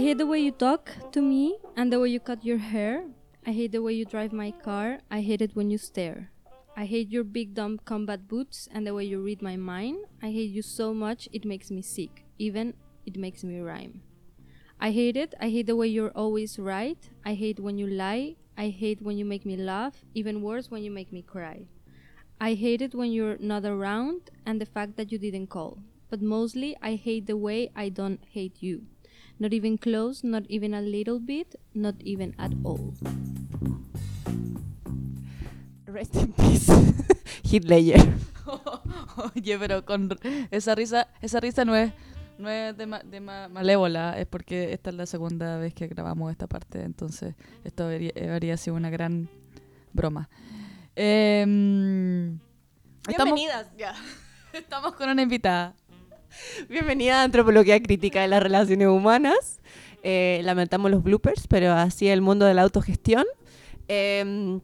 hate the way you talk to me and the way you cut your hair. I hate the way you drive my car. I hate it when you stare. I hate your big dumb combat boots and the way you read my mind. I hate you so much it makes me sick. Even it makes me rhyme. I hate it. I hate the way you're always right. I hate when you lie. I hate when you make me laugh. Even worse when you make me cry. I hate it when you're not around and the fact that you didn't call. But mostly I hate the way I don't hate you. Not even close, not even a little bit, not even at all. Rest in peace. Hitler. Oye, pero con esa risa, esa risa no es, no es de, ma- de ma- malévola, es porque esta es la segunda vez que grabamos esta parte, entonces esto habría, habría sido una gran broma. Estamos, Bienvenidas. Ya. estamos con una invitada. Bienvenida a Antropología Crítica de las Relaciones Humanas. Eh, lamentamos los bloopers, pero así es el mundo de la autogestión. Em,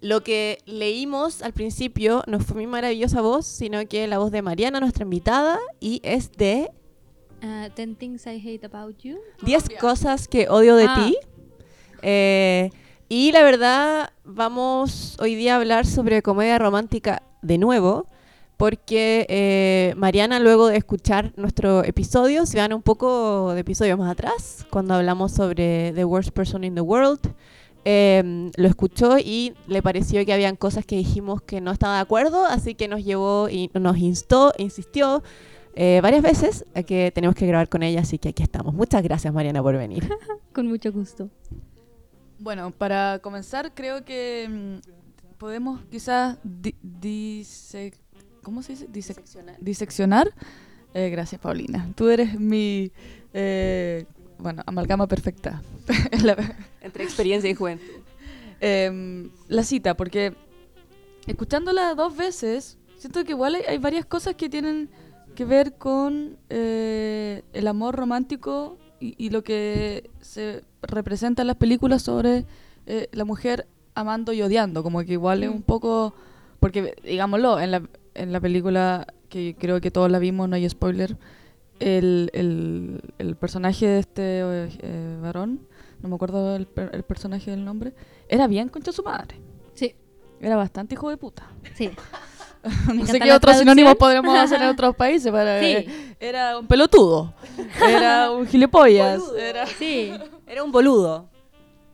lo que leímos al principio no fue mi maravillosa voz, sino que la voz de Mariana, nuestra invitada, y es de Uh, 10 things I hate about you. 10 cosas que odio de Ah. ti. Eh, y la verdad, vamos hoy día a hablar sobre comedia romántica de nuevo, porque eh, Mariana, luego de escuchar nuestro episodio, se van un poco de episodios más atrás, cuando hablamos sobre The Worst Person in the World, eh, lo escuchó y le pareció que habían cosas que dijimos que no estaba de acuerdo, así que nos llevó y nos instó, insistió eh, varias veces a que tenemos que grabar con ella, así que aquí estamos. Muchas gracias, Mariana, por venir. Con mucho gusto. Bueno, para comenzar, creo que mm, podemos quizás di- dise- ¿cómo se dice? Dise- diseccionar. Eh, gracias, Paulina. Tú eres mi, eh, bueno, amalgama perfecta. Entre experiencia y juventud. Em, la cita, porque escuchándola dos veces, siento que igual hay, hay varias cosas que tienen que ver con eh, el amor romántico y, y lo que se representa en las películas sobre la mujer amando y odiando, como que igual es un poco, porque digámoslo, en la, en la película que creo que todos la vimos, no hay spoiler, el, el, el personaje de este eh, varón, no me acuerdo el, el personaje del nombre, era bien concha su madre. Sí, Era bastante hijo de puta. sí. no sé qué otros sinónimos podremos hacer en otros países para Sí. eh, era un pelotudo. Era un gilipollas. Boludo. Era... Sí, Era un boludo.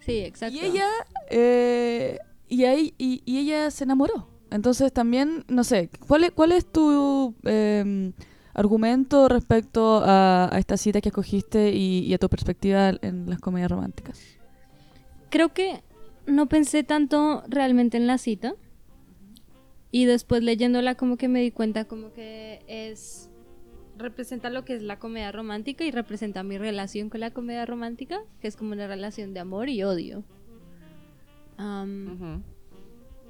sí, exacto. Y ella eh, y ahí y, y ella se enamoró. Entonces también, no sé, ¿cuál es, cuál es tu eh, argumento respecto a, a esta cita que escogiste y, y a tu perspectiva en las comedias románticas? Creo que no pensé tanto realmente en la cita. Y después leyéndola como que me di cuenta como que es representa lo que es la comedia romántica y representa mi relación con la comedia romántica, que es como una relación de amor y odio. Am,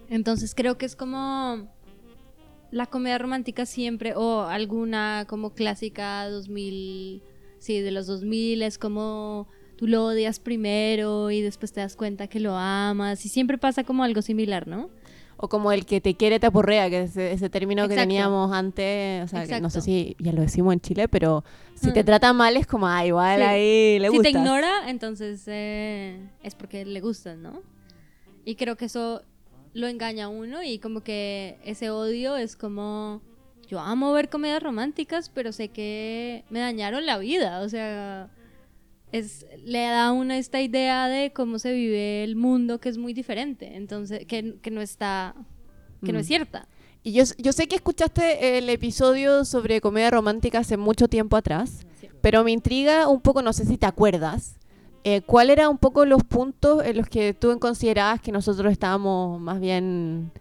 Entonces creo que es como la comedia romántica siempre, o alguna como clásica 2000, sí, de los 2000, es como tú lo odias primero y después te das cuenta que lo amas y siempre pasa como algo similar, ¿no? O como el que te quiere te aporrea, que es ese, ese término que teníamos antes, o sea, que no sé si ya lo decimos en Chile, pero si te Mm. trata mal es como, ah, igual Sí. ahí le si gusta. te ignora, entonces eh, es porque le gustan, ¿no? Y creo que eso lo engaña a uno y como que ese odio es como yo amo ver comedias románticas, pero sé que me dañaron la vida, o sea, es le da a uno esta idea de cómo se vive el mundo que es muy diferente, entonces que, que no está que no es Mm. cierta. Y yo, yo sé que escuchaste el episodio sobre comedia romántica hace mucho tiempo atrás, Sí. pero me intriga un poco, no sé si te acuerdas, eh, ¿cuál eran un poco los puntos en los que tú considerabas que nosotros estábamos más bien,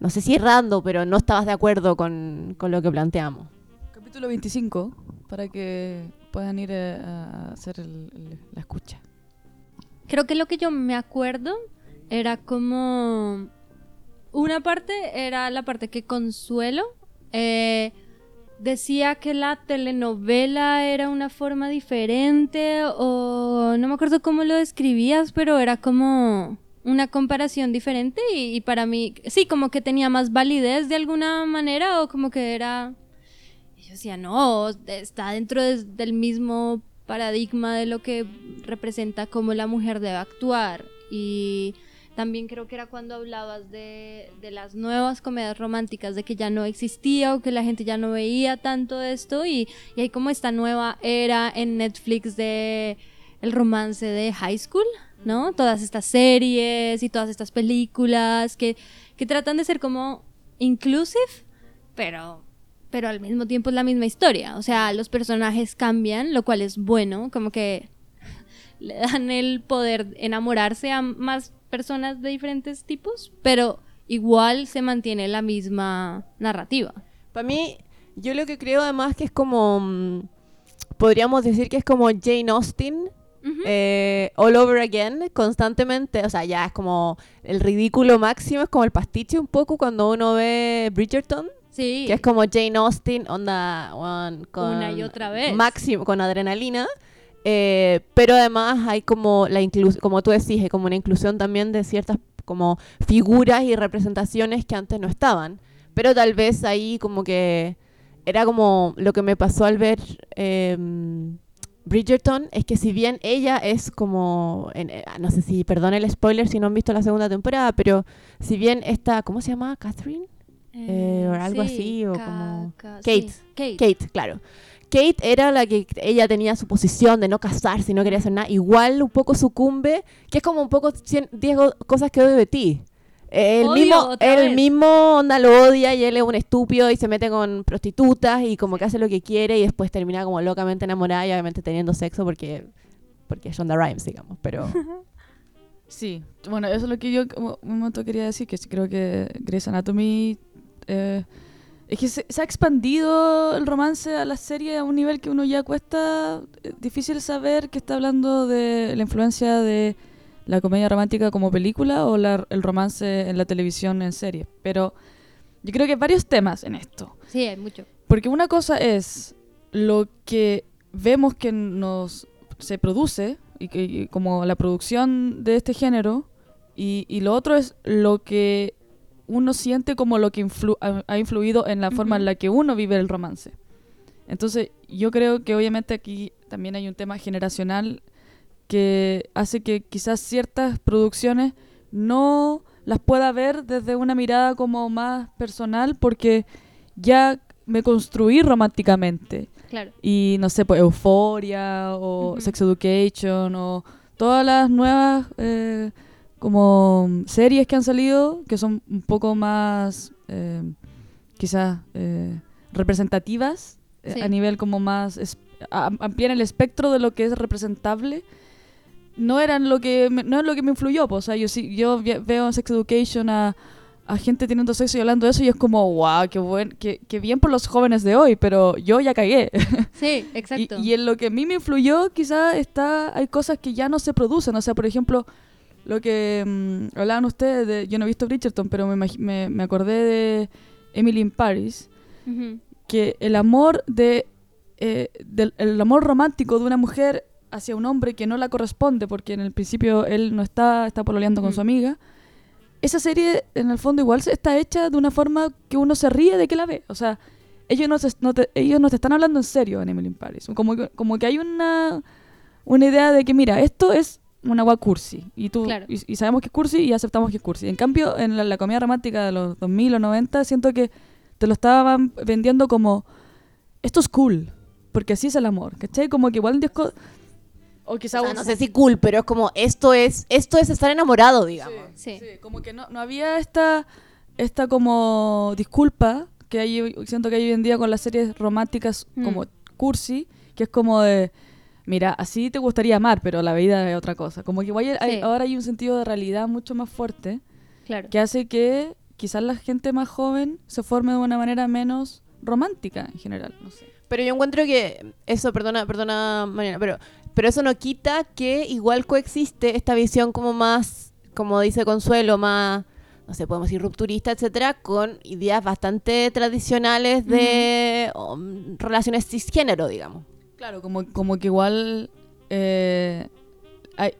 no sé si errando, pero no estabas de acuerdo con, con lo que planteamos? Capítulo 25, para que puedan ir eh, a hacer el- el- la escucha. Creo que lo que yo me acuerdo era como una parte era la parte que Consuelo eh, decía que la telenovela era una forma diferente o no me acuerdo cómo lo describías, pero era como una comparación diferente y, para mí sí, como que tenía más validez de alguna manera o como que era... Yo decía, no, está dentro de- del mismo paradigma de lo que representa cómo la mujer debe actuar. Y también creo que era cuando hablabas de, de las nuevas comedias románticas, de que ya no existía o que la gente ya no veía tanto esto. Y, y hay como esta nueva era en Netflix de el romance de high school, ¿no? Todas estas series y todas estas películas que, que tratan de ser como inclusive, pero pero al mismo tiempo es la misma historia. O sea, los personajes cambian, lo cual es bueno, como que le dan el poder enamorarse a más personas de diferentes tipos, pero igual se mantiene la misma narrativa. Para mí, yo lo que creo además que es como, mm, podríamos decir que es como Jane Austen, eh, all over again, constantemente, o sea, ya es como el ridículo máximo, es como el pastiche un poco cuando uno ve Bridgerton, sí. que es como Jane Austen, onda, one, con Una y otra vez. máximo, con adrenalina. Eh, pero además hay como la inclusión, como tú decís, como una inclusión también de ciertas como figuras y representaciones que antes no estaban. Pero tal vez ahí como que era como lo que me pasó al ver em, Bridgerton, es que si bien ella es como, en- eh, no sé si, perdón el spoiler si no han visto la segunda temporada, pero si bien esta, ¿cómo se llama? Catherine? eh, o algo así, o como- Ka- Kate. sí, Kate. Kate, claro. Kate era la que ella tenía su posición de no casarse y no quería hacer nada. Igual un poco sucumbe, que es como un poco cien- 10 go- cosas que odio de ti. El mismo, el mismo onda lo odia y él es un estúpido y se mete con prostitutas y como que hace lo que quiere y después termina como locamente enamorada y obviamente teniendo sexo porque porque es Shonda Rhimes, digamos, pero Sí, bueno, eso es lo que yo como un momento quería decir, que creo que Grey's Anatomy eh, es que se, se ha expandido el romance a la serie a un nivel que uno ya cuesta eh, difícil saber que está hablando de la influencia de la comedia romántica como película o la- el romance en la televisión en serie. Pero yo creo que hay varios temas en esto. Sí, hay mucho. Porque una cosa es lo que vemos que nos se produce y que y como la producción de este género y, y lo otro es lo que uno siente como lo que influ- ha, influido en la forma en la que uno vive el romance. Entonces, yo creo que obviamente aquí también hay un tema generacional que hace que quizás ciertas producciones no las pueda ver desde una mirada como más personal porque ya me construí románticamente Claro. y no sé, pues Euforia o. Sex Education o todas las nuevas eh, como series que han salido que son un poco más eh, quizás eh, representativas eh, Sí. a nivel como más amplían el espectro de lo que es representable no eran lo que me, no es lo que me influyó pues, o sea yo sí yo ve- veo en Sex Education a a gente teniendo sexo y hablando de eso y es como, wow, qué, buen, qué, qué bien por los jóvenes de hoy, pero yo ya cagué. Sí, y, exacto. y en lo que a mí me influyó, quizás está, hay cosas que ya no se producen. O sea, por ejemplo, lo que mm, hablaban ustedes, de, yo no he visto Bridgerton, pero me, me, me acordé de Emily in Paris, Ujú. que el amor de eh, del el amor romántico de una mujer hacia un hombre que no la corresponde porque en el principio él no está está pololeando con Mm. su amiga esa serie en el fondo igual está hecha de una forma que uno se ríe de que la ve o sea ellos no, se- no te, ellos no te están hablando en serio en Emily in Paris como como que hay una una idea de que mira esto es una agua cursi y tú Claro. y, y sabemos que es cursi y aceptamos que es cursi en cambio en la, la comedia romántica de los 2000 o 90 siento que te lo estaban vendiendo como esto es cool, porque así es el amor, ¿cachai? Como que igual un disco... O quizá o sea, un- no sé si cool, pero es como esto es esto es estar enamorado, digamos. Sí. como que no, no había esta, esta como disculpa que hay, hoy- siento que hay hoy en día con las series románticas Mm. como cursi, que es como de, mira, así te gustaría amar, pero la vida es otra cosa. Como que igual hay- Sí. ahora hay un sentido de realidad mucho más fuerte Claro. que hace que quizás la gente más joven se forme de una manera menos romántica en general, no sé. Pero yo encuentro que eso, perdona, perdona Mariana, pero, pero eso no quita que igual coexiste esta visión como más, como dice Consuelo, más, no sé, podemos decir rupturista, etcétera, con ideas bastante tradicionales de um, relaciones cisgénero, digamos. Claro, como, como que igual eh,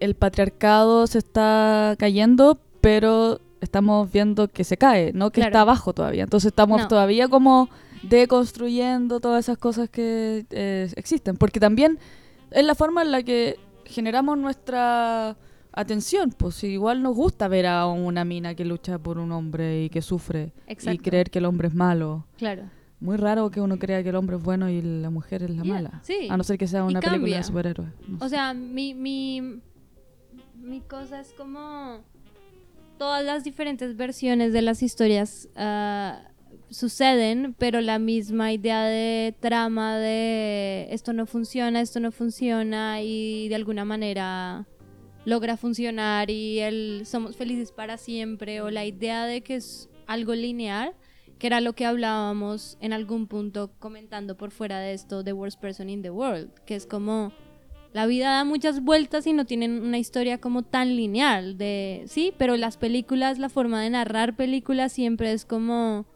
el patriarcado se está cayendo, pero estamos viendo que se cae, no que Claro. está abajo todavía. Entonces estamos No. todavía como deconstruyendo todas esas cosas que eh, existen. Porque también es la forma en la que generamos nuestra atención. Pues igual nos gusta ver a una mina que lucha por un hombre y que sufre y creer que el hombre es malo. Claro. Muy raro que uno crea que el hombre es bueno y la mujer es la Yeah, mala. sí. A no ser que sea una película de superhéroes. no O sea, mi, mi, mi cosa es como todas las diferentes versiones de las historias ah, suceden, pero la misma idea de trama de esto no funciona, esto no funciona y de alguna manera logra funcionar y el somos felices para siempre o la idea de que es algo lineal que era lo que hablábamos en algún punto comentando por fuera de esto The Worst Person in the World, que es como la vida da muchas vueltas y no tienen una historia como tan lineal de sí, pero las películas, la forma de narrar películas siempre es como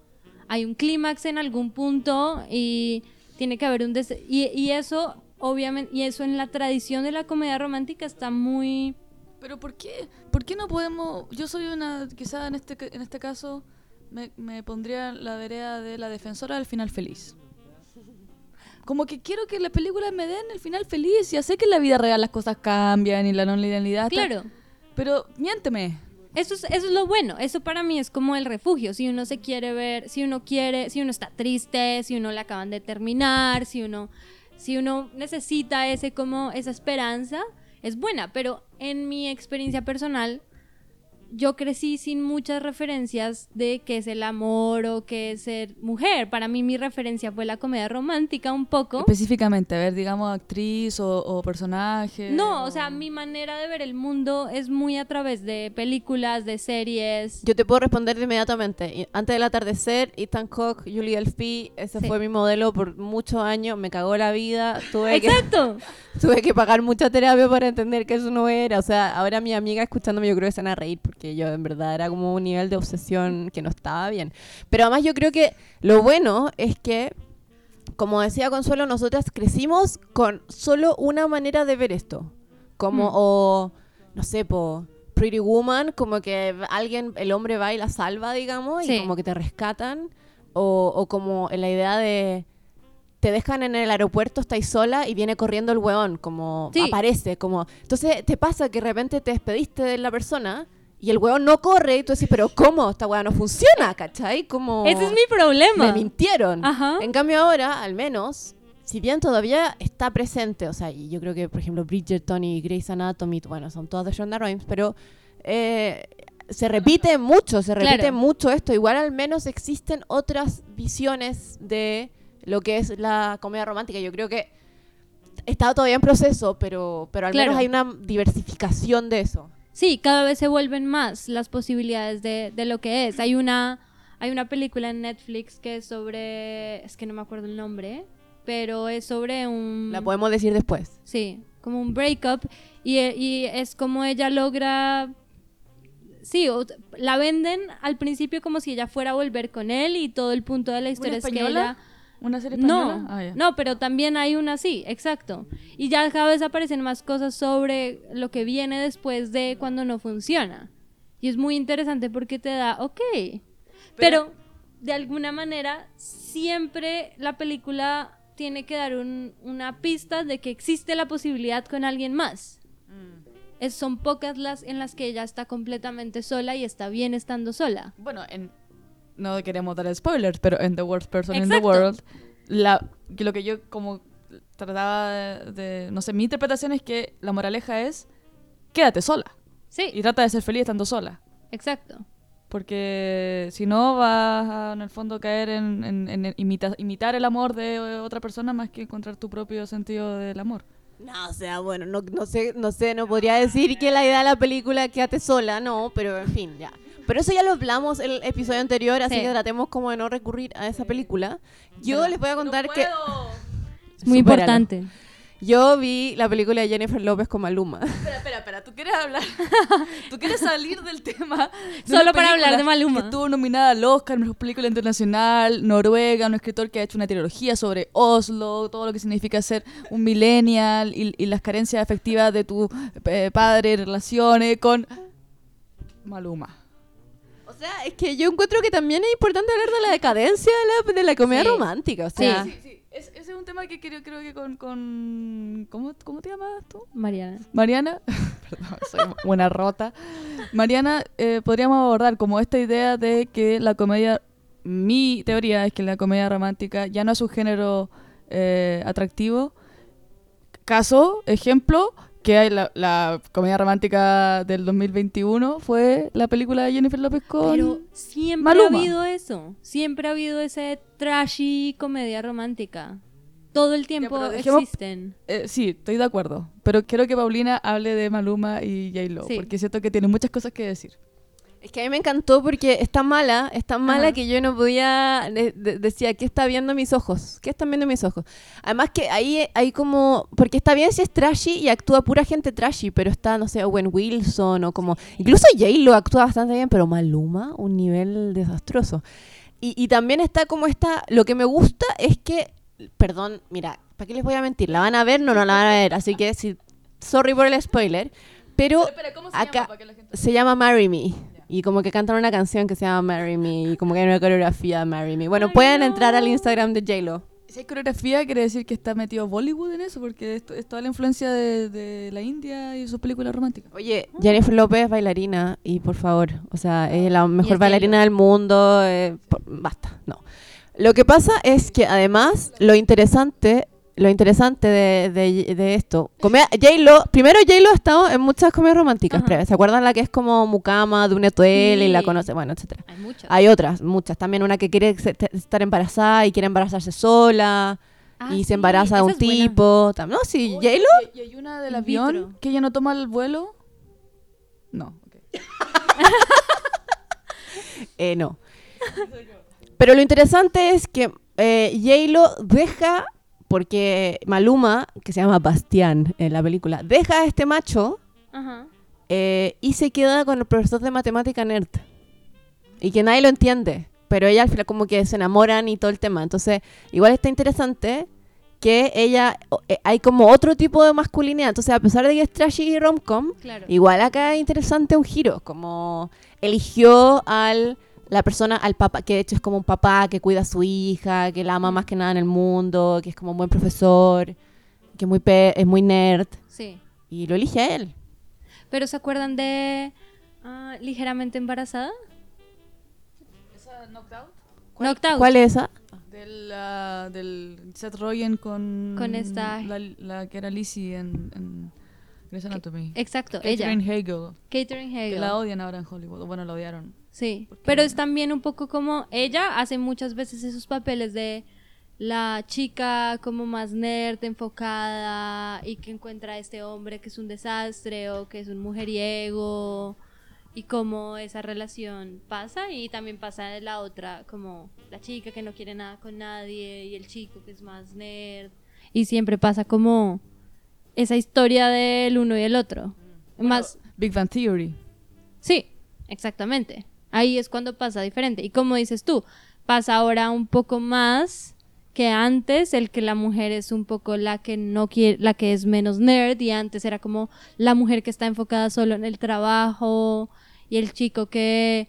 hay un clímax en algún punto y tiene que haber un des y, eso obviamente y eso en la tradición de la comedia romántica está muy Pero ¿por qué? ¿Por qué no podemos...? Yo soy una... Quizá en este, en este caso me, me pondría en la vereda de la defensora del final feliz. Como que quiero que las películas me den el final feliz. Ya sé que en la vida real las cosas cambian y la no linealidad... claro. Pero miénteme. Eso es, eso es lo bueno, eso para mí es como el refugio, si uno se quiere ver, si uno quiere, si uno está triste, si uno le acaban de terminar, si uno, si uno necesita ese como esa esperanza, es buena, pero en mi experiencia personal, yo crecí sin muchas referencias de qué es el amor o qué es ser mujer. Para mí mi referencia fue la comedia romántica un poco. Específicamente, a ver, digamos, actriz o, o personaje. No, o sea, mi manera de ver el mundo es muy a través de películas, de series. Yo te puedo responder de inmediatamente. Antes del atardecer, Ethan Hawke, Julie Delpy, ese Sí. fue mi modelo por muchos años. Me cagó la vida. Tuve que, Exacto. tuve que pagar mucha terapia para entender que eso no era. O sea, ahora mi amiga escuchándome, yo creo que se van a reír porque yo en verdad era como un nivel de obsesión que no estaba bien. Pero además yo creo que lo bueno es que, como decía Consuelo, nosotras crecimos con solo una manera de ver esto. Como, Mm. o, no sé, po, Pretty Woman, como que alguien, el hombre va y la salva, digamos, Sí. y como que te rescatan. O, o como la idea de te dejan en el aeropuerto, estáis sola y viene corriendo el weón, como Sí. aparece, como... Entonces te pasa que de repente te despediste de la persona y el weón no corre y tú decís, pero ¿cómo? Esta weá no funciona, ¿cachai? Como... Ese es mi problema. Me mintieron. Ajá. En cambio ahora, al menos, si bien todavía está presente, o sea, y yo creo que, por ejemplo, Bridgerton y Grey's Anatomy, bueno, son todas de Shonda Rhimes, pero eh, se repite mucho, se repite Claro. mucho esto. Igual al menos existen otras visiones de lo que es la comedia romántica. Yo creo que está todavía en proceso, pero, pero al Claro. menos hay una diversificación de eso. Sí, cada vez se vuelven más las posibilidades de, de lo que es. Hay una, hay una película en Netflix que es sobre, es que no me acuerdo el nombre, pero es sobre un... La podemos decir después. Sí, como un breakup y, y es como ella logra... Sí, o- la venden al principio como si ella fuera a volver con él y todo el punto de la historia es que ella... ¿Una serie española? No, Ah, no, pero también hay una así, exacto. Y ya cada vez aparecen más cosas sobre lo que viene después de cuando no funciona. Y es muy interesante porque te da, ok. Pero, de alguna manera, siempre la película tiene que dar un- una pista de que existe la posibilidad con alguien más. Mm. Es, son pocas las en las que ella está completamente sola y está bien estando sola. Bueno, en, no queremos dar spoilers, pero en The Worst Person in the. World, la, que lo que yo como trataba de, de- No sé, mi interpretación es que la moraleja es: quédate sola Sí, y trata de ser feliz estando sola. exacto. Porque si no, vas a, en el fondo caer en, en- en imita- imitar el amor de otra persona más que encontrar tu propio sentido del amor. No, o sea, bueno, no, no sé, no sé, no podría decir que la idea de la película es quédate sola, no, pero en fin, ya. Pero eso ya lo hablamos el episodio anterior, así Sí. que tratemos como de no recurrir a esa película. Yo Verdad. les voy a contar que Es muy importante. yo vi la película de Jennifer López con Maluma. Espera, espera, espera. ¿Tú quieres hablar? ¿Tú quieres salir del tema? de Solo para hablar de Maluma. Que estuvo nominada al Oscar, mejor película internacional, Noruega, un escritor que ha hecho una trilogía sobre Oslo, todo lo que significa ser un millennial y, y las carencias afectivas de tu eh, padre, relaciones con Maluma. Sea, es que yo encuentro que también es importante hablar de la decadencia de la, de la comedia Sí. romántica, o sea, Sí. Es- ese es un tema que creo, creo que con... con ¿cómo, ¿Cómo te llamas tú? Mariana. Mariana, perdón, soy buena rota. Mariana, eh, podríamos abordar como esta idea de que la comedia, mi teoría es que la comedia romántica ya no es un género eh, atractivo. Caso, ejemplo, que hay la, la comedia romántica del 2021 fue la película de Jennifer López con... Pero siempre Maluma. ha habido eso. Siempre ha habido ese trashy comedia romántica. Todo el tiempo dejemos- existen. Eh, sí, estoy de acuerdo. Pero quiero que Paulina hable de Maluma y J-Lo, Sí. porque siento que tiene muchas cosas que decir. Es que a mí me encantó porque es tan mala, es tan mala Ajá. que yo no podía, de- de- decía, ¿qué está viendo mis ojos? ¿Qué están viendo mis ojos? Además que ahí hay como, porque está bien si es trashy y actúa pura gente trashy, pero está, no sé, Owen Wilson o como, incluso J-Lo actúa bastante bien, pero Maluma, un nivel desastroso. Y, y también está como esta, lo que me gusta es que, perdón, mira, ¿para qué les voy a mentir? ¿La van a ver? No, no la van a ver, así que, sí, sorry por el spoiler, pero ¿cómo acá se llama Marry Me. Y como que cantan una canción que se llama Marry Me. Y como que hay una coreografía de Marry Me. Bueno, Ay, pueden no. entrar al Instagram de J-Lo. Si hay coreografía, quiere decir que está metido Bollywood en eso, porque es toda la influencia de, de la India y sus películas románticas. Oye, Jennifer López es bailarina. Y por favor, o sea, es la mejor bailarina del mundo. eh, por- basta, no. Lo que pasa es que además, lo interesante. Lo interesante de, de- de esto, comedia- J-Lo, primero J-Lo ha estado en muchas comedias románticas previas. ¿Se acuerdan la que es como Mucama de un hotel y la Sí. conoce? Bueno, etcétera. Hay muchas. Hay otras, muchas. También una que quiere estar embarazada y quiere embarazarse sola. Ah, y sí, se embaraza de un buena. tipo. No, sí, J-Lo. Y, y hay una del avión vitro. que ella no toma el vuelo. No. Eh, no. Pero lo interesante es que eh, J-Lo deja, porque Maluma, que se llama Bastián en la película, deja a este macho Ajá. eh, y se queda con el profesor de matemática nerd. Y que nadie lo entiende. Pero ella al final como que se enamoran y todo el tema. Entonces, igual está interesante que ella, eh, hay como otro tipo de masculinidad. Entonces, a pesar de que es trashy y rom-com, Claro. igual acá es interesante un giro. Como eligió al la persona, al papá, que de hecho es como un papá que cuida a su hija, que la ama más que nada en el mundo, que es como un buen profesor, que es muy, pe- es muy nerd. Sí. Y lo elige a él. Pero ¿se acuerdan de ah, Ligeramente Embarazada? ¿Esa Knocked Out? Knocked Out. ¿Cuál es esa? Del, ah, del Seth Rogen con... Con esta- La, la que era Lizzie en, en Grey's Anatomy. Exacto, ella. Catherine Hagel. Catherine Que Hagel. la odian ahora en Hollywood. Bueno, la odiaron. Sí, pero es también un poco como ella hace muchas veces esos papeles de la chica como más nerd, enfocada y que encuentra a este hombre que es un desastre o que es un mujeriego y cómo esa relación pasa y también pasa de la otra como la chica que no quiere nada con nadie y el chico que es más nerd y siempre pasa como esa historia del uno y el otro. Más Big Bang Theory. Sí, exactamente. Ahí es cuando pasa diferente. Y como dices tú, pasa ahora un poco más que antes, el que la mujer es un poco la que no quiere, la que es menos nerd, y antes era como la mujer que está enfocada solo en el trabajo, y el chico que,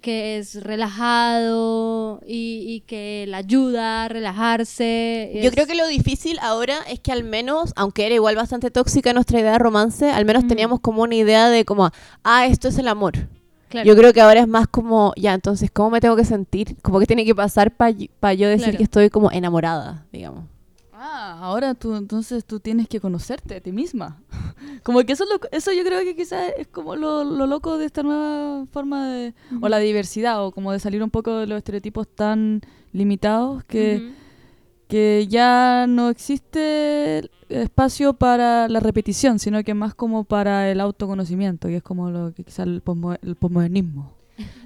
que es relajado y, y que la ayuda a relajarse. Yo Es- creo que lo difícil ahora es que al menos, aunque era igual bastante tóxica nuestra idea de romance, al menos teníamos como una idea de como, ah, esto es el amor. Claro. Yo creo que ahora es más como, ya, entonces, ¿cómo me tengo que sentir? Como que tiene que pasar para yo decir Claro. que estoy como enamorada, digamos. Ah, ahora tú entonces tú tienes que conocerte a ti misma. Como que eso, es lo- eso yo creo que quizás es como lo, lo loco de esta nueva forma de... O la diversidad, o como de salir un poco de los estereotipos tan limitados que. Que ya no existe espacio para la repetición, sino que más como para el autoconocimiento, que es como lo que quizás el, posmo- el posmodernismo.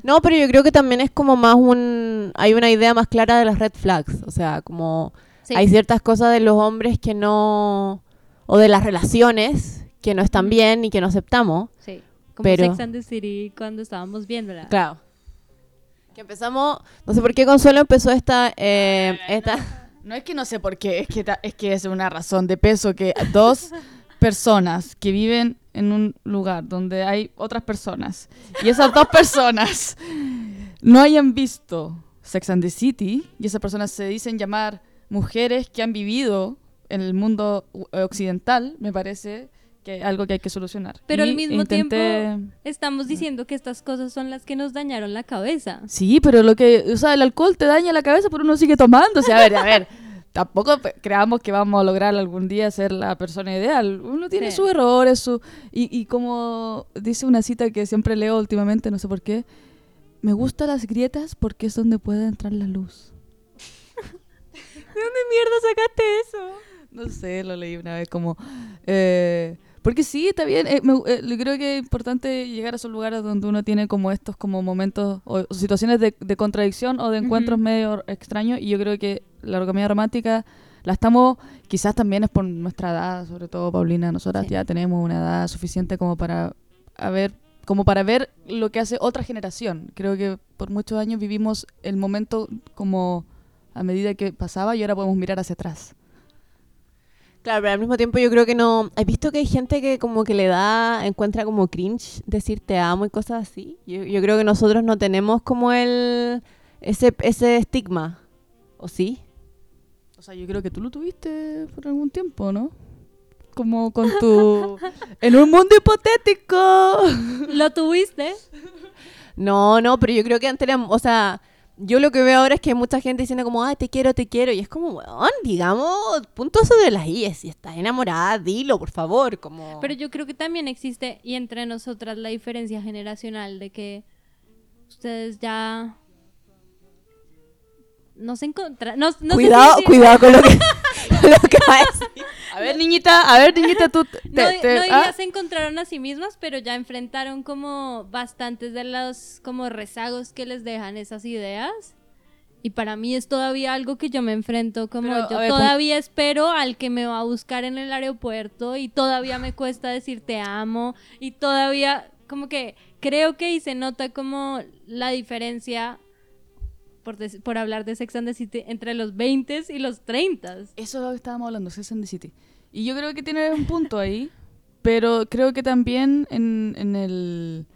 No, pero yo creo que también es como más un... Hay una idea más clara de las red flags. O sea, como Sí. hay ciertas cosas de los hombres que no... O de las relaciones que no están bien y que no aceptamos. Sí, como Pero- Sex and the City cuando estábamos viéndola. Claro. Que empezamos... No sé por qué Consuelo empezó esta... eh, esta No es que no sé por qué, es que, ta- es que es una razón de peso que dos personas que viven en un lugar donde hay otras personas y esas dos personas no hayan visto Sex and the City y esas personas se dicen llamar mujeres que han vivido en el mundo u- occidental, me parece que algo que hay que solucionar. Pero Y al mismo intenté- tiempo estamos diciendo que estas cosas son las que nos dañaron la cabeza. Sí, pero lo que, o sea, el alcohol te daña la cabeza, pero uno sigue tomando. O sea, a ver, a ver, tampoco creamos que vamos a lograr algún día ser la persona ideal. Uno tiene Sí. sus errores, su y, y como dice una cita que siempre leo últimamente, no sé por qué, me gustan las grietas porque es donde puede entrar la luz. ¿De dónde mierda sacaste eso? No sé, lo leí una vez como... eh, porque sí, está bien. eh, me- eh, creo que es importante llegar a esos lugares donde uno tiene como estos como momentos o, o situaciones de, de contradicción o de encuentros medio extraños. Y yo creo que la comedia romántica la estamos, quizás también es por nuestra edad, sobre todo Paulina, nosotras Sí. ya tenemos una edad suficiente como para a ver como para ver lo que hace otra generación. Creo que por muchos años vivimos el momento como a medida que pasaba y ahora podemos mirar hacia atrás. Claro, pero al mismo tiempo yo creo que no... ¿Has visto que hay gente que como que le da, encuentra como cringe decir te amo y cosas así? Yo, yo creo que nosotros no tenemos como el... ese, ese estigma. ¿O sí? O sea, yo creo que tú lo tuviste por algún tiempo, ¿no? Como con tu... en un mundo hipotético. ¿Lo tuviste? No, no, pero yo creo que antes era... O sea, yo lo que veo ahora es que hay mucha gente diciendo como, ay, te quiero, te quiero. Y es como, weón, digamos, punto sobre las IES. Si estás enamorada, dilo, por favor. Como... Pero yo creo que también existe, y entre nosotras, la diferencia generacional de que ustedes ya no se encuentran. No, no sé cuidado, cuidado con lo que, lo que va a decir. A ver, niñita, a ver, niñita, tú... te- No, te- no ah, se encontraron a sí mismas, pero ya enfrentaron como bastantes de los como rezagos que les dejan esas ideas. Y para mí es todavía algo que yo me enfrento como Pero, yo ver, pon- todavía espero al que me va a buscar en el aeropuerto y todavía me cuesta decir te amo y todavía como que creo que y se nota como la diferencia por, por hablar de Sex and the City entre los 20 y los 30. Eso es lo que estábamos hablando, Sex and the City. Y yo creo que tiene un punto ahí, pero creo que también en, en el,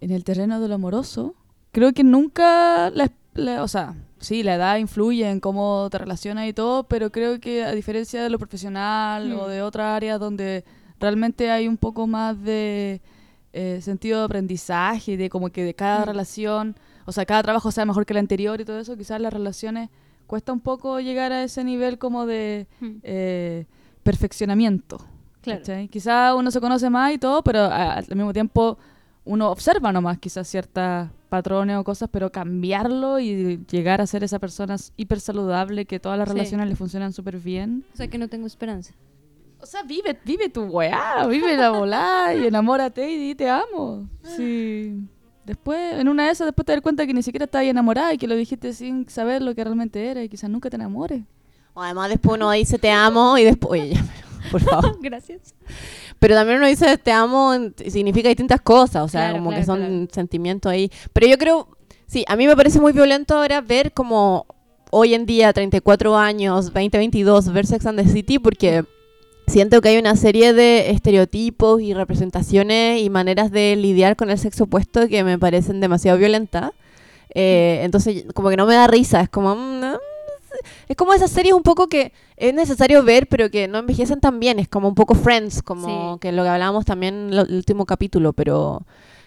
en el terreno de lo amoroso, creo que nunca, la, la- o sea, sí, la edad influye en cómo te relacionas y todo, pero creo que a diferencia de lo profesional Hmm. o de otras áreas donde realmente hay un poco más de eh, sentido de aprendizaje, de como que de cada Mm. relación, o sea, cada trabajo sea mejor que el anterior y todo eso, quizás las relaciones cuesta un poco llegar a ese nivel como de Hmm. eh, perfeccionamiento. Claro. ¿cachai? Quizás uno se conoce más y todo, pero al mismo tiempo uno observa nomás quizás ciertos patrones o cosas, pero cambiarlo y llegar a ser esa persona hiper saludable que todas las Sí. relaciones le funcionan súper bien. O sea que no tengo esperanza. O sea, vive, vive tu weá, vive la volá y enamórate y di te amo. Sí. Después, en una de esas, después te das cuenta que ni siquiera estabas enamorada y que lo dijiste sin saber lo que realmente era y quizás nunca te enamores. O además después uno dice te amo y después, oye, ya, por favor. Gracias. Pero también uno dice te amo significa distintas cosas, o sea, Claro, como que son claro. sentimientos ahí. Pero yo creo, sí, a mí me parece muy violento ahora ver como hoy en día, 34 años, 2022, ver Sex and the City porque siento que hay una serie de estereotipos y representaciones y maneras de lidiar con el sexo opuesto que me parecen demasiado violentas. Eh, entonces, como que no me da risa, es como... mm, no, es como esas series un poco que es necesario ver, pero que no envejecen tan bien. Es como un poco Friends, como Sí. que lo que hablábamos también en el último capítulo, pero...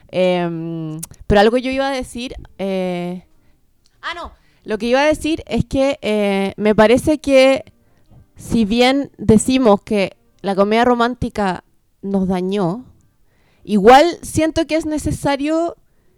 em, pero algo yo iba a decir... eh, ah, no. Lo que iba a decir es que eh, me parece que si bien decimos que la comedia romántica nos dañó, igual siento que es necesario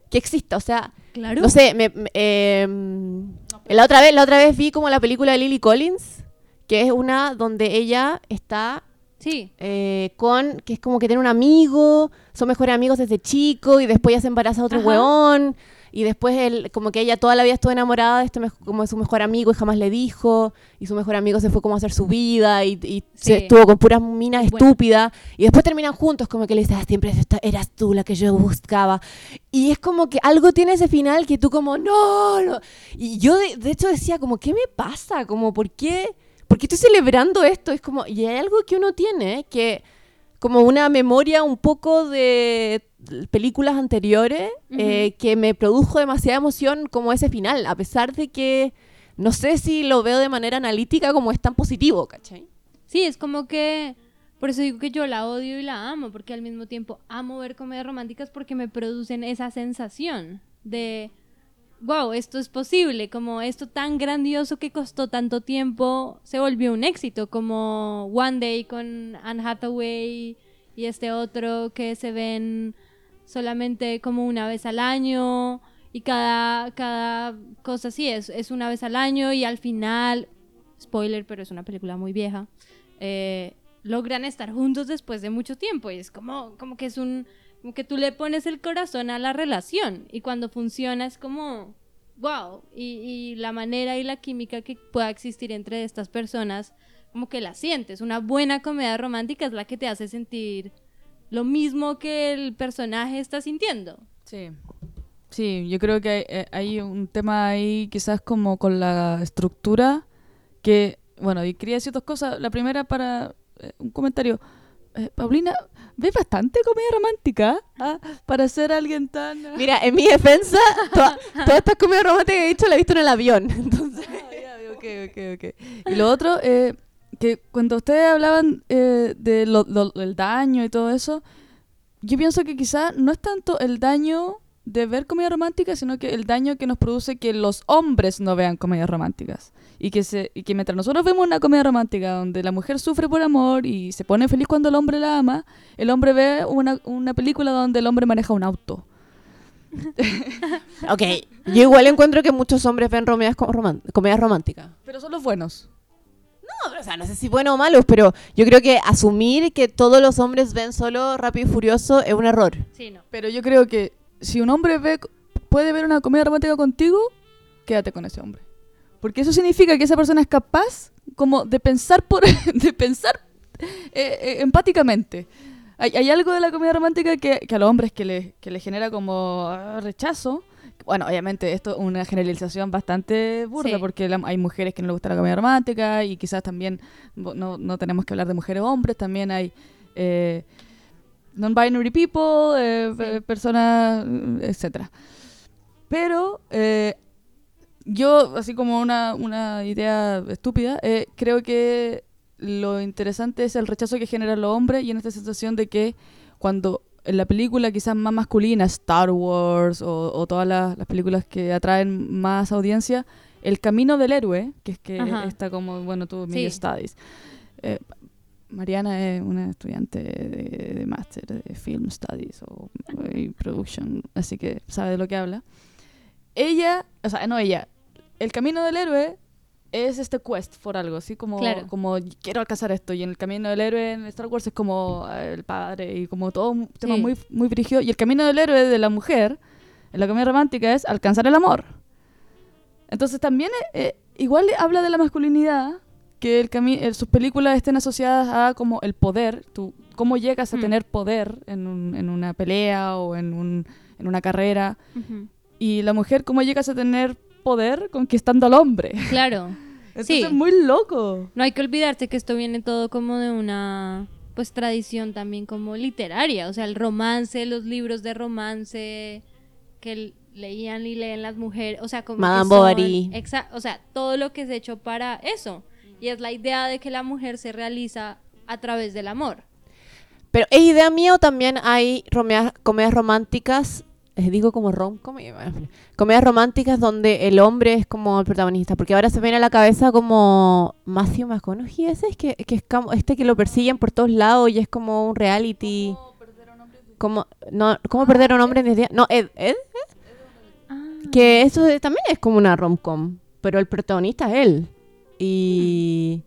que exista. O sea, Claro. no sé, me, me- em, la otra vez, la otra vez vi como la película de Lily Collins, que es una donde ella está Sí. eh, con, que es como que tiene un amigo, son mejores amigos desde chico y después ya se embaraza a otro Ajá. weón y después él, como que ella toda la vida estuvo enamorada de este como de su mejor amigo y jamás le dijo y su mejor amigo se fue como a hacer su vida y, y se estuvo con puras minas Es buena. estúpidas y después terminan juntos como que le dice, "Ah, siempre eras tú la que yo buscaba y es como que algo tiene ese final que tú como, no, no". y yo de, de hecho decía como, ¿qué me pasa? Como, ¿por qué? ¿Por qué estoy celebrando esto? Es como, y hay algo que uno tiene que como una memoria un poco de películas anteriores eh, que me produjo demasiada emoción como ese final, a pesar de que no sé si lo veo de manera analítica como es tan positivo, ¿cachai? Sí, es como que. Por eso digo que yo la odio y la amo, porque al mismo tiempo amo ver comedias románticas porque me producen esa sensación de. Wow, esto es posible, como esto tan grandioso que costó tanto tiempo se volvió un éxito, como One Day con Anne Hathaway y este otro que se ven solamente como una vez al año y cada, cada cosa así es, es una vez al año y al final, spoiler, pero es una película muy vieja, eh, logran estar juntos después de mucho tiempo y es como, como que es un, como que tú le pones el corazón a la relación y cuando funciona es como, wow, y, la manera y la química que pueda existir entre estas personas, como que la sientes. Una buena comedia romántica es la que te hace sentir lo mismo que el personaje está sintiendo. Sí. Sí, yo creo que hay, eh, un tema ahí quizás como con la estructura que, bueno, y quería decir dos cosas. La primera para eh, un comentario. Eh, Paulina, ves bastante comedia romántica ¿ah? para ser alguien tan... ah, Mira, en mi defensa, toda- todas estas comedias románticas que he dicho las he visto en el avión. Entonces, Ah, ya, ok, ok, ok. Y lo otro, eh, que cuando ustedes hablaban eh, de lo- lo- del daño y todo eso, yo pienso que quizá no es tanto el daño de ver comedia romántica, sino que el daño que nos produce que los hombres no vean comedias románticas. Y que, se, y que mientras nosotros vemos una comedia romántica donde la mujer sufre por amor y se pone feliz cuando el hombre la ama, el hombre ve una, una película donde el hombre maneja un auto. ok, yo igual encuentro que muchos hombres ven román- comedias románticas. Pero son los buenos. No, o sea, no sé si buenos o malos, pero yo creo que asumir que todos los hombres ven solo Rápido y Furioso es un error. Sí, no. Pero yo creo que si un hombre ve, puede ver una comedia romántica contigo, quédate con ese hombre. Porque eso significa que esa persona es capaz como de pensar por de pensar eh, eh, empáticamente. Hay, hay algo de la comedia romántica que, que a los hombres que le, que le genera como ah, rechazo. Bueno, obviamente esto es una generalización bastante burda Sí. porque la- hay mujeres que no les gusta la comedia romántica y quizás también no, no tenemos que hablar de mujeres o hombres, también hay eh, non-binary people, eh, pe- personas, etcétera. Pero eh, yo, así como una, una idea estúpida, eh, creo que lo interesante es el rechazo que generan los hombres y en esta sensación de que cuando en la película quizás más masculina, Star Wars o, o todas las, las películas que atraen más audiencia, el camino del héroe, que es que Ajá. está como, bueno, tú, Sí. media studies. Eh, Mariana es una estudiante de, de máster de Film Studies o Production, así que sabe de lo que habla. Ella, o sea, no ella, el camino del héroe es este quest por algo, así como, Claro. como quiero alcanzar esto. Y en el camino del héroe en Star Wars es como eh, el padre y como todo un tema Sí. muy, muy brígido. Y el camino del héroe de la mujer en la comedia romántica es alcanzar el amor. Entonces también eh, eh, igual habla de la masculinidad, que el cami- eh, sus películas estén asociadas a como el poder, tú, cómo llegas a Mm. tener poder en, un- en una pelea o en, un- en una carrera. Y la mujer, cómo llegas a tener poder conquistando al hombre. Claro. Entonces Sí. es muy loco. No hay que olvidarse que esto viene todo como de una pues tradición también como literaria, o sea, el romance, los libros de romance que leían y leen las mujeres, o sea, como Madame Bovary. o sea, todo lo que es hecho para eso. Y es la idea de que la mujer se realiza a través del amor. Pero es idea mía o también hay comedias románticas, les digo como rom comedias románticas donde el hombre es como el protagonista, porque ahora se me viene a la cabeza como Matthew McConaughey, ese es que, que es como este que lo persiguen por todos lados y es como un reality. Como, no, ¿Cómo perder a un hombre en 10 días? No, Ed, Ed, que eso también es como una rom-com, pero el protagonista es él. Y,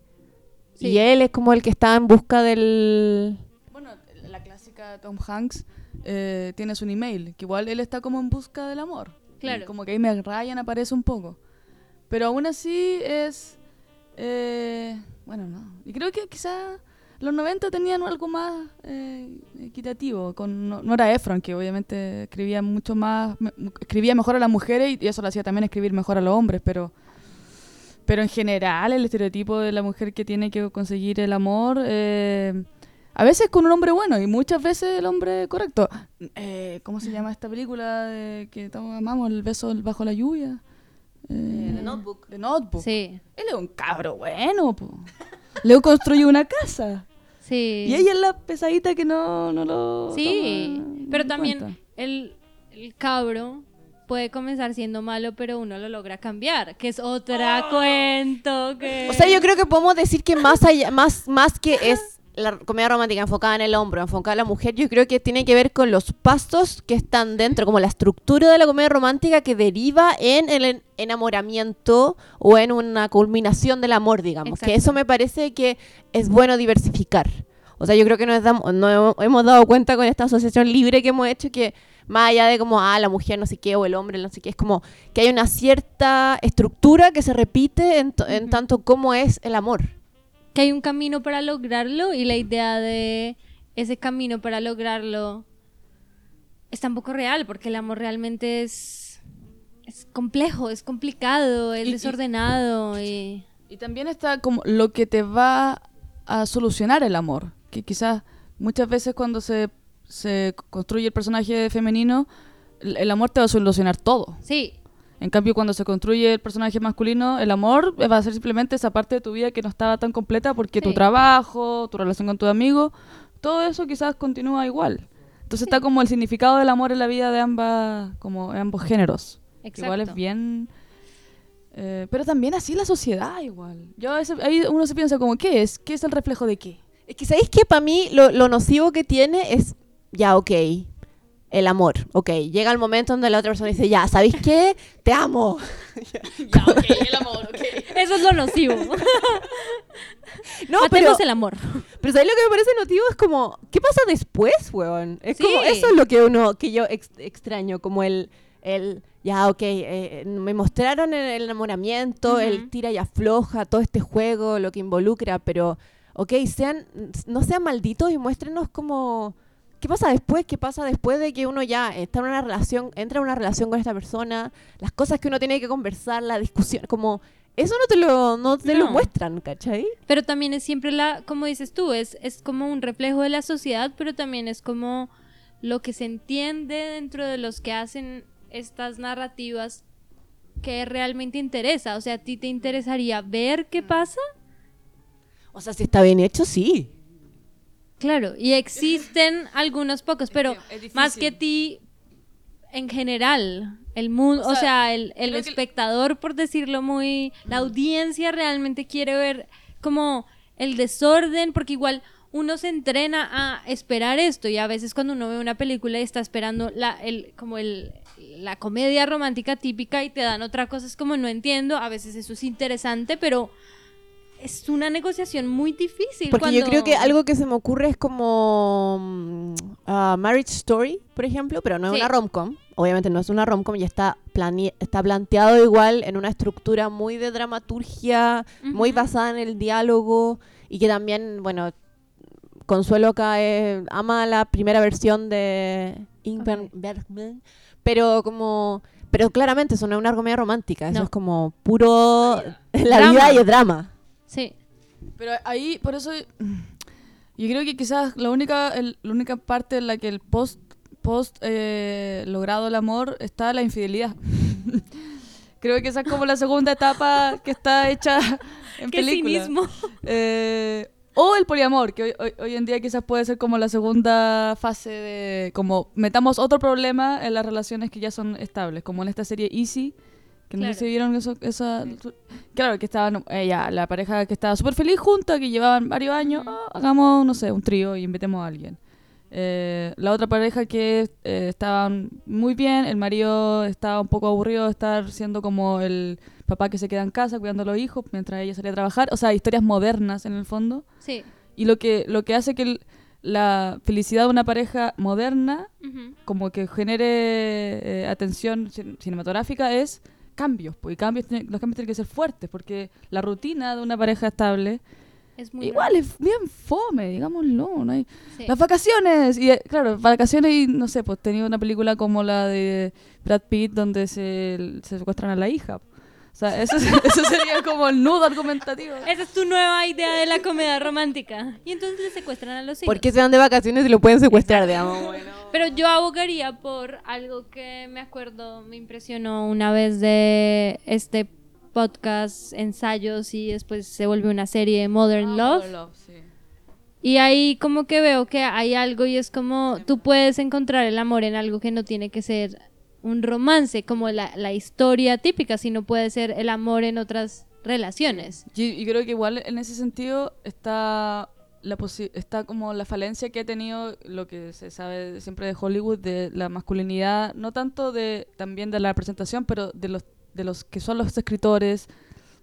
Sí. y él es como el que está en busca del... Bueno, la clásica Tom Hanks eh, tienes un email, que igual él está como en busca del amor. Claro. Y como que ahí Meg Ryan aparece un poco. Pero aún así es... eh, bueno, no. Y creo que quizá los 90 tenían algo más eh, equitativo. Con, no, no era Efron, que obviamente escribía mucho más... me- escribía mejor a las mujeres y eso lo hacía también escribir mejor a los hombres, pero... Pero en general el estereotipo de la mujer que tiene que conseguir el amor... eh, a veces con un hombre bueno y muchas veces el hombre correcto. Eh, ¿Cómo se llama esta película de que todos amamos? El beso bajo la lluvia. Eh, The Notebook. The Notebook. Sí, Él es un cabro bueno, po. Leo construyó una casa. sí. Y ella es la pesadita que no, no lo. Sí, toma pero también el, el cabro puede comenzar siendo malo, pero uno lo logra cambiar, que es otra cuento que... O sea, yo creo que podemos decir que más allá, más, más que es la comedia romántica enfocada en el hombre, enfocada en la mujer, yo creo que tiene que ver con los pasos que están dentro, como la estructura de la comedia romántica que deriva en el en- enamoramiento o en una culminación del amor, digamos. Que eso me parece que es bueno diversificar. O sea, yo creo que nos damos, hemos, dado cuenta con esta asociación libre que hemos hecho que más allá de como, ah, la mujer no sé qué o el hombre no sé qué, es como que hay una cierta estructura que se repite en, en tanto como es el amor. Que hay un camino para lograrlo y la idea de ese camino para lograrlo es tan poco real porque el amor realmente es es complejo, es complicado, es Y- desordenado y Y también está como lo que te va a solucionar el amor. Que quizás muchas veces cuando se, se construye el personaje femenino, el amor te va a solucionar todo. sí, En cambio, cuando se construye el personaje masculino, el amor va a ser simplemente esa parte de tu vida que no estaba tan completa porque tu Sí. trabajo, tu relación con tu amigo, todo eso quizás continúa igual. Entonces está como el significado del amor en la vida de ambas, como ambos géneros. exacto. Igual es bien... eh, pero también así la sociedad igual. Yo a veces- ahí uno se piensa como, ¿qué es? ¿Qué es el reflejo de qué? Es que, ¿sabéis que Para mí, lo, lo nocivo que tiene es, ya, ok, el amor. Ok, llega el momento donde la otra persona dice, ya, ¿sabéis qué? Te amo. ya, ok, el amor, ok. Eso es lo nocivo. No, pero, Matemos el amor. pero ¿sabéis lo que me parece nocivo? Es como, ¿qué pasa después, weón? Es Sí. como, eso es lo que uno, que yo ex- extraño, como el, el ya, ok, eh, me mostraron el, el enamoramiento, el tira y afloja, todo este juego, lo que involucra, pero, ok, sean, no sean malditos y muéstrenos como, ¿qué pasa después? ¿Qué pasa después de que uno ya está en una relación, entra en una relación con esta persona, las cosas que uno tiene que conversar, la discusión, como, eso no te lo, no te lo muestran, ¿cachai? Pero también es siempre la, como dices tú, es, es como un reflejo de la sociedad, pero también es como lo que se entiende dentro de los que hacen estas narrativas que realmente interesa. O sea, ¿a ti te interesaría ver qué pasa? O sea, si está bien hecho, sí. Claro, y existen algunos pocos, pero más que ti, en general, el mundo, O o sea, el, el espectador, por decirlo muy, la audiencia realmente quiere ver como el desorden, porque igual uno se entrena a esperar esto y a veces cuando uno ve una película y está esperando la, el, como el, la comedia romántica típica y te dan otra cosa, es como no entiendo, a veces eso es interesante, pero es una negociación muy difícil. Porque yo creo que algo que se me ocurre es como ah, Marriage Story, por ejemplo, pero no es Sí. una rom-com. Obviamente no es una rom-com y está, plane- está planteado igual en una estructura muy de dramaturgia, muy basada en el diálogo y que también, bueno, Consuelo acá es- ama la primera versión de Ingmar. Bergman, pero como... Pero claramente eso no es una comedia romántica, eso No. es como puro... La vida y el drama. Sí. Pero ahí, por eso, yo creo que quizás la única, el- la única parte en la que el post, post eh, logrado el amor está la infidelidad. creo que esa es como la segunda etapa que está hecha en Qué película. cinismo. Eh, o el poliamor, que hoy, hoy- hoy en día quizás puede ser como la segunda fase de, como metamos otro problema en las relaciones que ya son estables, como en esta serie Easy, que no sé Claro. si vieron eso, esa... Claro, que estaban, ella, la pareja que estaba súper feliz junta, que llevaban varios años. "Ah, hagamos, no sé, un trío y invitemos a alguien. Eh, la otra pareja que eh, estaban muy bien, el marido estaba un poco aburrido de estar siendo como el papá que se queda en casa cuidando a los hijos mientras ella salía a trabajar, o sea, historias modernas en el fondo. Sí. Y lo que, lo que hace que el- la felicidad de una pareja moderna como que genere eh, atención cin- cinematográfica es cambios, pues, y cambios tiene- los cambios tienen que ser fuertes, porque la rutina de una pareja estable Es muy igual raro. es bien fome, digámoslo, no hay Sí. las vacaciones y eh, claro, vacaciones y no sé, pues tenía una película como la de Brad Pitt donde se, se secuestran a la hija. O sea, eso, eso sería como el nudo argumentativo. Esa es tu nueva idea de la comedia romántica. Y entonces le secuestran a los hijos. ¿Por qué se van de vacaciones y lo pueden secuestrar, digamos? Bueno. Pero yo abogaría por algo que me acuerdo, me impresionó una vez de este podcast, ensayos y después se vuelve una serie Modern Ah, Love. sí. Y ahí como que veo que hay algo y es como tú puedes encontrar el amor en algo que no tiene que ser un romance, como la, la historia típica, sino puede ser el amor en otras relaciones. Y, y creo que igual en ese sentido está la posi- está como la falencia que ha tenido lo que se sabe siempre de Hollywood de la masculinidad, no tanto de también de la representación, pero de los de los que son los escritores,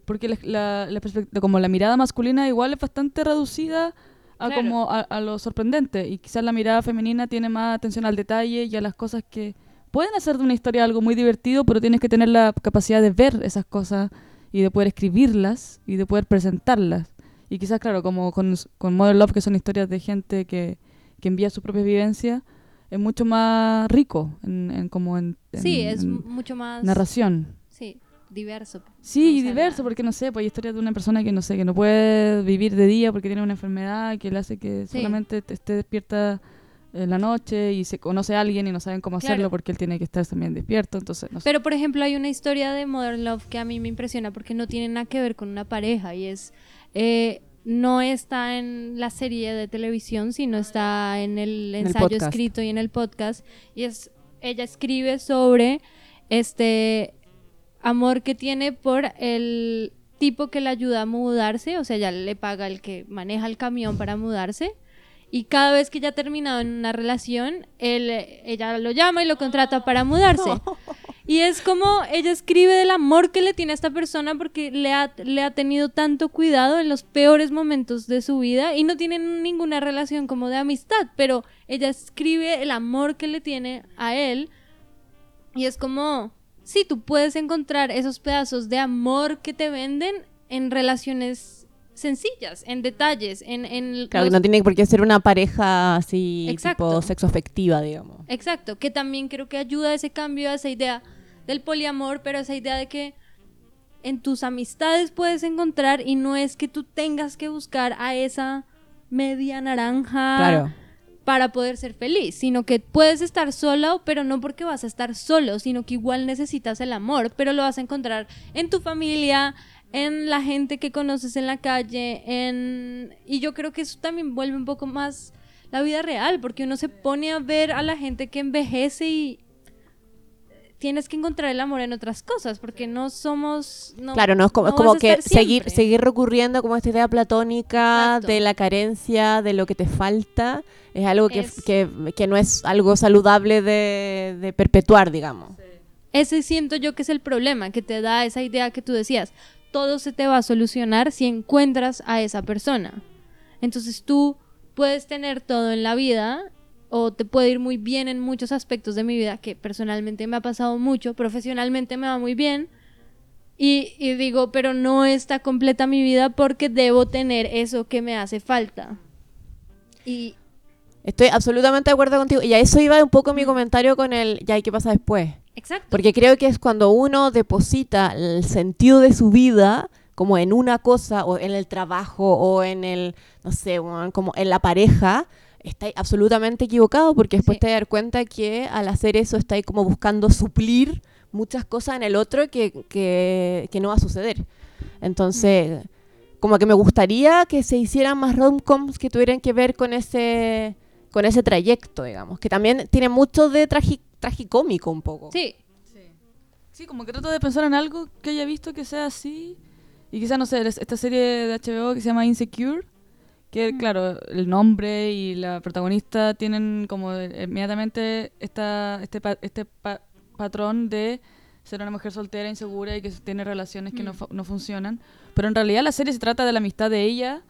porque la, la- como la mirada masculina igual es bastante reducida a Claro. como a, a lo sorprendente y quizás la mirada femenina tiene más atención al detalle y a las cosas que pueden hacer de una historia algo muy divertido, pero tienes que tener la capacidad de ver esas cosas y de poder escribirlas y de poder presentarlas. Y quizás, claro, como con, con Modern Love, que son historias de gente que, que envía su propia vivencia, es mucho más rico en, en como en, Sí, en- es en mucho más... narración. Sí, diverso. Sí, y O sea, diverso, porque no sé, pues hay historias de una persona que no sé, que no puede vivir de día porque tiene una enfermedad que le hace que Sí. solamente te- esté despierta en la noche y se conoce a alguien y no saben cómo hacerlo porque él tiene que estar también despierto, entonces no sé. Pero, por ejemplo, hay una historia de Modern Love que a mí me impresiona porque no tiene nada que ver con una pareja y es... eh, no está en la serie de televisión, sino está en el ensayo escrito y en el podcast. Y es, ella escribe sobre este amor que tiene por el tipo que le ayuda a mudarse, o sea, ya le paga el que maneja el camión para mudarse. Y cada vez que ya ha terminado en una relación, él, ella lo llama y lo contrata para mudarse. Y es como ella escribe del amor que le tiene a esta persona porque le ha, le ha tenido tanto cuidado en los peores momentos de su vida y no tienen ninguna relación como de amistad, pero ella escribe el amor que le tiene a él y es como, sí, tú puedes encontrar esos pedazos de amor que te venden en relaciones sencillas, en detalles, en... en Claro, que no tiene por qué ser una pareja así Exacto. tipo sexo afectiva, digamos. Exacto, que también creo que ayuda a ese cambio, a esa idea del poliamor, pero esa idea de que en tus amistades puedes encontrar y no es que tú tengas que buscar a esa media naranja Claro. para poder ser feliz, sino que puedes estar solo, pero no porque vas a estar solo, sino que igual necesitas el amor, pero lo vas a encontrar en tu familia, en la gente que conoces en la calle, en y yo creo que eso también vuelve un poco más la vida real, porque uno se pone a ver a la gente que envejece y tienes que encontrar el amor en otras cosas, porque no somos no- claro, no es como, no es como vas a que seguir, seguir recurriendo como a esta idea platónica Exacto. de la carencia, de lo que te falta, es algo que, Es- que, que no es algo saludable de, de perpetuar, digamos. Ese siento yo que es el problema, que te da esa idea que tú decías, todo se te va a solucionar si encuentras a esa persona. Entonces tú puedes tener todo en la vida o te puede ir muy bien en muchos aspectos de mi vida, que personalmente me ha pasado mucho, profesionalmente me va muy bien. Y, y digo, pero no está completa mi vida porque debo tener eso que me hace falta. Y Estoy absolutamente de acuerdo contigo. Y a eso iba un poco mi comentario con el ya, ¿y qué pasa después? Exacto. Porque creo que es cuando uno deposita el sentido de su vida como en una cosa, o en el trabajo, o en el, no sé, como en la pareja, está absolutamente equivocado, porque después Sí. te das cuenta que al hacer eso está como buscando suplir muchas cosas en el otro que, que, que no va a suceder. Entonces, como que me gustaría que se hicieran más rom-coms que tuvieran que ver con ese con ese trayecto, digamos, que también tiene mucho de tragi- tragicómico un poco. Sí, Sí, como que trato de pensar en algo que haya visto que sea así. Y quizá, no sé, es- esta serie de HBO que se llama Insecure, que claro, el nombre y la protagonista tienen como eh, inmediatamente esta, este, pa- este pa- patrón de ser una mujer soltera, insegura y que tiene relaciones que no, Mm. no funcionan. Pero en realidad la serie se trata de la amistad de ella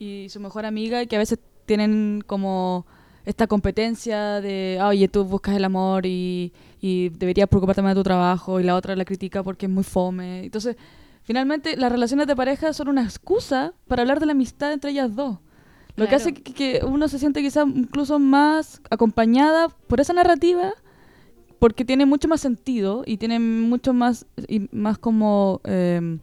y su mejor amiga y que a veces tienen como esta competencia de, "Ah, oye, tú buscas el amor y, y deberías preocuparte más de tu trabajo y la otra la critica porque es muy fome. Entonces, finalmente, las relaciones de pareja son una excusa para hablar de la amistad entre ellas dos. Lo que hace que, que uno se siente quizás incluso más acompañada por esa narrativa porque tiene mucho más sentido y tiene mucho más, y más como... eh,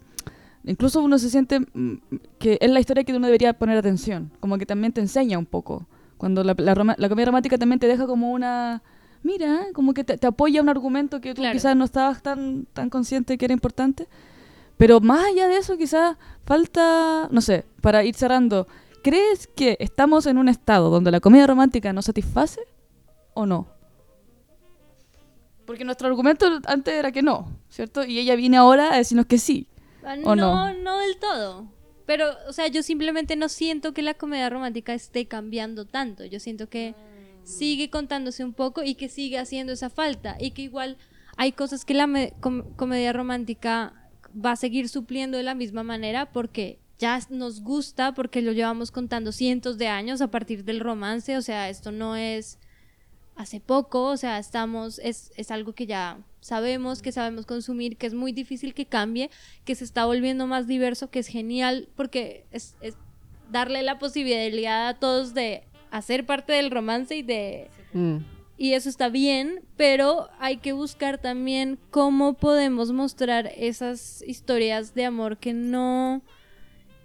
incluso uno se siente mm, que es la historia que uno debería poner atención, como que también te enseña un poco Cuando la, la, la comedia romántica también te deja como una... Mira, como que te, te apoya un argumento que tú Claro. quizás no estabas tan, tan consciente que era importante. Pero más allá de eso, quizás falta, no sé, para ir cerrando, ¿crees que estamos en un estado donde la comedia romántica nos satisface o no? Porque nuestro argumento antes era que no, ¿cierto? Y ella viene ahora a decirnos que sí. Ah, ¿O no, no? no del todo. Pero, o sea, yo simplemente no siento que la comedia romántica esté cambiando tanto. Yo siento que sigue contándose un poco y que sigue haciendo esa falta. Y que igual hay cosas que la me- com- comedia romántica va a seguir supliendo de la misma manera porque ya nos gusta, porque lo llevamos contando cientos de años a partir del romance. O sea, esto no es hace poco, o sea, estamos, es, es algo que ya sabemos, que sabemos consumir, que es muy difícil que cambie, que se está volviendo más diverso, que es genial, porque es, es darle la posibilidad a todos de hacer parte del romance y de Mm. y eso está bien, pero hay que buscar también cómo podemos mostrar esas historias de amor que no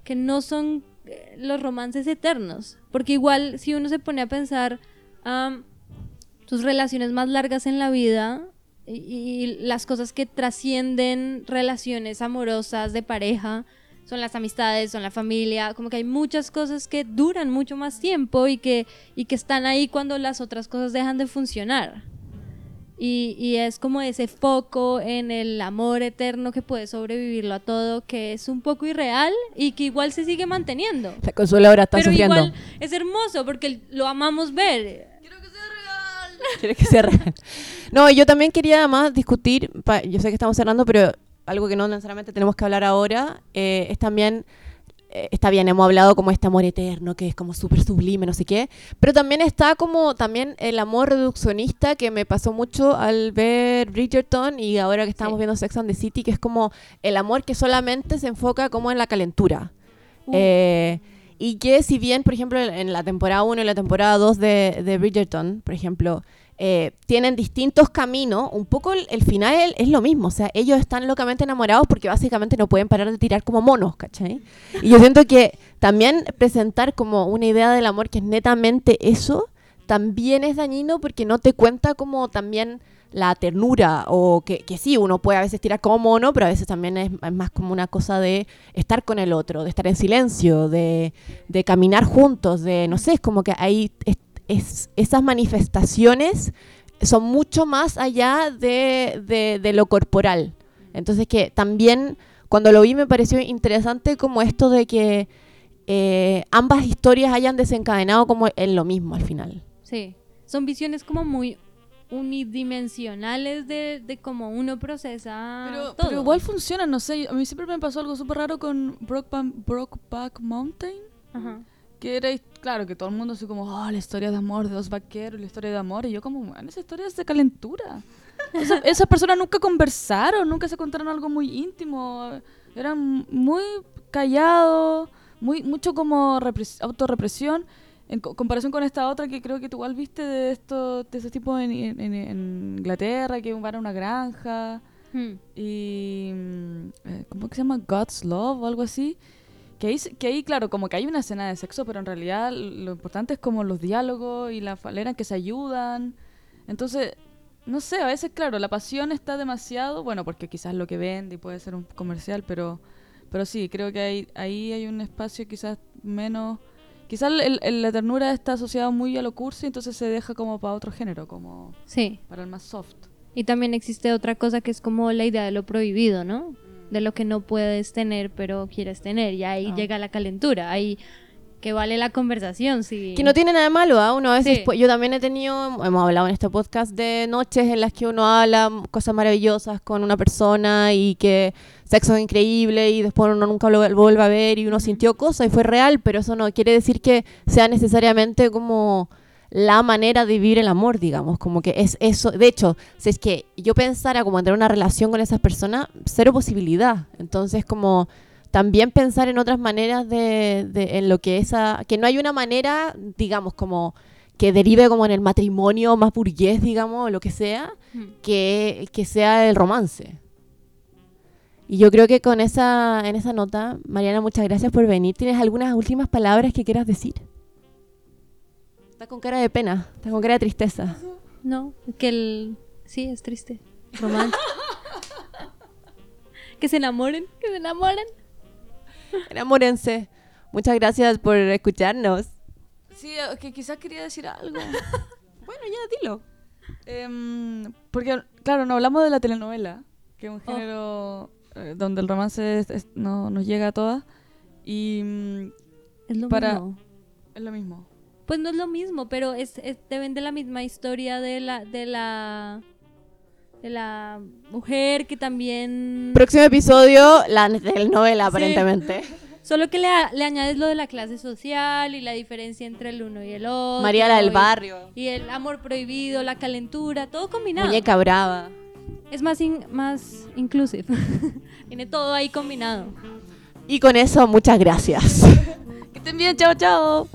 que no son eh, los romances eternos, porque igual si uno se pone a pensar am, tus relaciones más largas en la vida y, y las cosas que trascienden relaciones amorosas de pareja son las amistades, son la familia, como que hay muchas cosas que duran mucho más tiempo y que, y que están ahí cuando las otras cosas dejan de funcionar. Y, y es como ese foco en el amor eterno que puede sobrevivirlo a todo, que es un poco irreal y que igual se sigue manteniendo. La Consuelo ahora está Pero sufriendo. igual es hermoso porque lo amamos ver. ¿Quieres que cierre? No, yo también quería además discutir, pa- yo sé que estamos cerrando, pero algo que no necesariamente tenemos que hablar ahora, eh, es también, eh, está bien, hemos hablado como este amor eterno, que es como súper sublime, no sé qué, pero también está como también el amor reduccionista que me pasó mucho al ver Bridgerton y ahora que estamos Sí. viendo Sex and the City, que es como el amor que solamente se enfoca como en la calentura. Uh. Eh, y que si bien, por ejemplo, en la temporada 1 y la temporada 2 de, Bridgerton, por ejemplo, eh, tienen distintos caminos, un poco el, el final es, es lo mismo. O sea, ellos están locamente enamorados porque básicamente no pueden parar de tirar como monos, ¿cachai? Y yo siento que también presentar como una idea del amor que es netamente eso, también es dañino porque no te cuenta como también la ternura o que, que sí, uno puede a veces tirar como mono, pero a veces también es, más como una cosa de estar con el otro, de estar en silencio, de, de caminar juntos, de, no sé, es como que hay es- es- esas manifestaciones son mucho más allá de, de- de lo corporal. Entonces que también cuando lo vi me pareció interesante como esto de que eh, ambas historias hayan desencadenado como en lo mismo al final. Sí, son visiones como muy unidimensionales de, de cómo uno procesa Pero, todo. pero igual funciona, no sé. A mí siempre me pasó algo súper raro con Brokeback, Brokeback Mountain. Ajá. Que era, claro, que todo el mundo así como, oh, la historia de amor de dos vaqueros, la historia de amor. Y yo como, man, esa historia es de calentura. Esa- esas personas nunca conversaron, nunca se contaron algo muy íntimo. Eran muy callados, muy, mucho como repres- autorrepresión. En co- comparación con esta otra que creo que tú igual viste de esto, de ese tipo en, en- Inglaterra, que van a una granja Hmm. y mm, eh, ¿cómo que se llama? God's Love o algo así. Que ahí, que ahí, claro, como que hay una escena de sexo, pero en realidad lo importante es como los diálogos y la manera en que se ayudan. Entonces, no sé, a veces, claro, la pasión está demasiado, bueno, porque quizás lo que vende y puede ser un comercial, pero, pero sí, creo que hay, ahí hay un espacio quizás menos... Quizás el- el- la ternura está asociada muy a lo cursi, entonces se deja como para otro género, como Sí, para el más soft. y también existe otra cosa que es como la idea de lo prohibido, ¿no? De lo que no puedes tener pero quieres tener y ahí Ah. llega la calentura, ahí que vale la conversación, sí. Que no tiene nada de malo, ¿ah? Uno a veces, Sí. yo también he tenido, hemos hablado en este podcast de noches en las que uno habla cosas maravillosas con una persona y que sexo es increíble y después uno nunca lo vuelve a ver y uno sintió cosas y fue real, pero eso no quiere decir que sea necesariamente como la manera de vivir el amor, digamos, como que es eso. De hecho, si es que yo pensara como en tener una relación con esas personas, cero posibilidad. Entonces, como también pensar en otras maneras de, de- en lo que esa que no hay una manera digamos como que derive como en el matrimonio más burgués digamos o lo que sea Hmm. que, que sea el romance y yo creo que con esa en esa nota Mariana muchas gracias por venir tienes algunas últimas palabras que quieras decir Está con cara de pena, está con cara de tristeza. No, que el... Sí, es triste. Romántico. que se enamoren, que se enamoren. Enamórense. Muchas gracias por escucharnos. Sí, eh, que quizás quería decir algo. Bueno, ya dilo. Em, porque, claro, no hablamos de la telenovela, que es un Oh. género eh, donde el romance es- es- no nos llega a todas. Y mm, Es lo Para- mismo. es lo mismo. Pues no es lo mismo, pero es, es- te vende la misma historia de la, de la, de la mujer que también... Próximo episodio, la telenovela, Sí. aparentemente. Solo que le, le añades lo de la clase social y la diferencia entre el uno y el otro. María la del barrio. Y el amor prohibido, la calentura, todo combinado. Muñeca brava. Es más, in- más inclusive. Tiene todo ahí combinado. Y con eso, muchas gracias. Que estén bien, chao, chao.